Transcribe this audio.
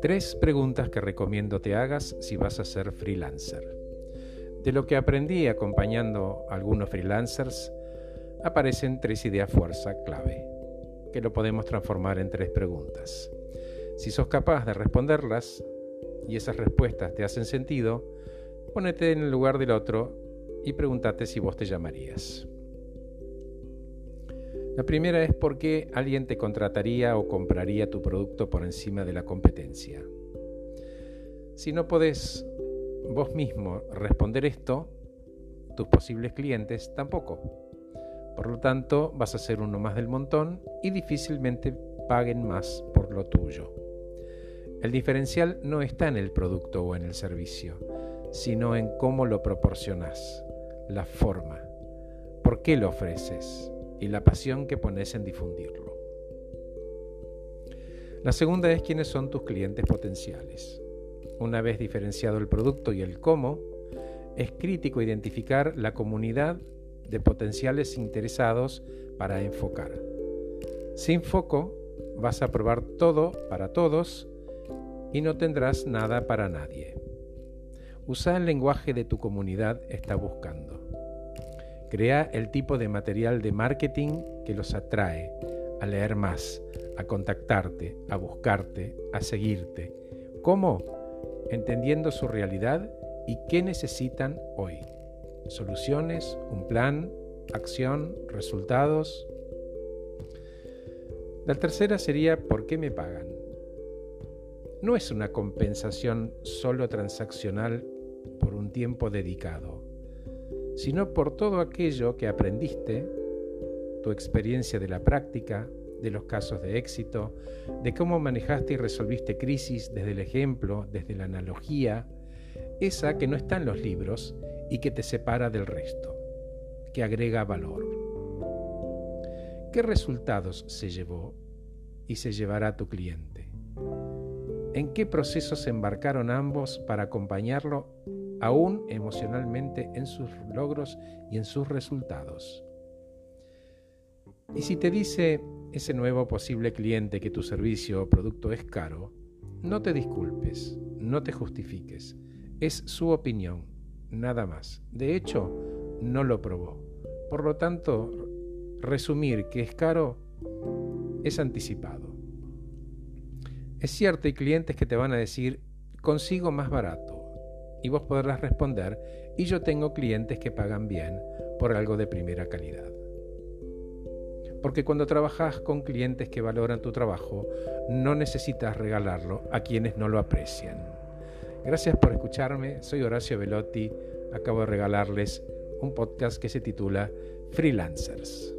Tres preguntas que recomiendo te hagas si vas a ser freelancer. De lo que aprendí acompañando a algunos freelancers, aparecen tres ideas fuerza clave, que lo podemos transformar en tres preguntas. Si sos capaz de responderlas y esas respuestas te hacen sentido, ponete en el lugar del otro y pregúntate si vos te llamarías. La primera es por qué alguien te contrataría o compraría tu producto por encima de la competencia. Si no podés vos mismo responder esto, tus posibles clientes tampoco. Por lo tanto, vas a ser uno más del montón y difícilmente paguen más por lo tuyo. El diferencial no está en el producto o en el servicio, sino en cómo lo proporcionas, la forma, por qué lo ofreces y la pasión que pones en difundirlo. La segunda es quiénes son tus clientes potenciales. Una vez diferenciado el producto y el cómo, es crítico identificar la comunidad de potenciales interesados para enfocar. Sin foco, vas a probar todo para todos y no tendrás nada para nadie. Usa el lenguaje de tu comunidad está buscando. Crea el tipo de material de marketing que los atrae a leer más, a contactarte, a buscarte, a seguirte. ¿Cómo? Entendiendo su realidad y qué necesitan hoy. Soluciones, un plan, acción, resultados. La tercera sería ¿por qué me pagan? No es una compensación solo transaccional por un tiempo dedicado sino por todo aquello que aprendiste, tu experiencia de la práctica, de los casos de éxito, de cómo manejaste y resolviste crisis desde el ejemplo, desde la analogía, esa que no está en los libros y que te separa del resto, que agrega valor. ¿Qué resultados se llevó y se llevará tu cliente? ¿En qué procesos se embarcaron ambos para acompañarlo aún emocionalmente en sus logros y en sus resultados. Y si te dice ese nuevo posible cliente que tu servicio o producto es caro, no te disculpes, no te justifiques. Es su opinión, nada más. De hecho, no lo probó. Por lo tanto, resumir que es caro es anticipado. Es cierto, hay clientes que te van a decir, consigo más barato y vos podrás responder, y yo tengo clientes que pagan bien por algo de primera calidad. Porque cuando trabajas con clientes que valoran tu trabajo, no necesitas regalarlo a quienes no lo aprecian. Gracias por escucharme, soy Horacio Velotti, acabo de regalarles un podcast que se titula Freelancers.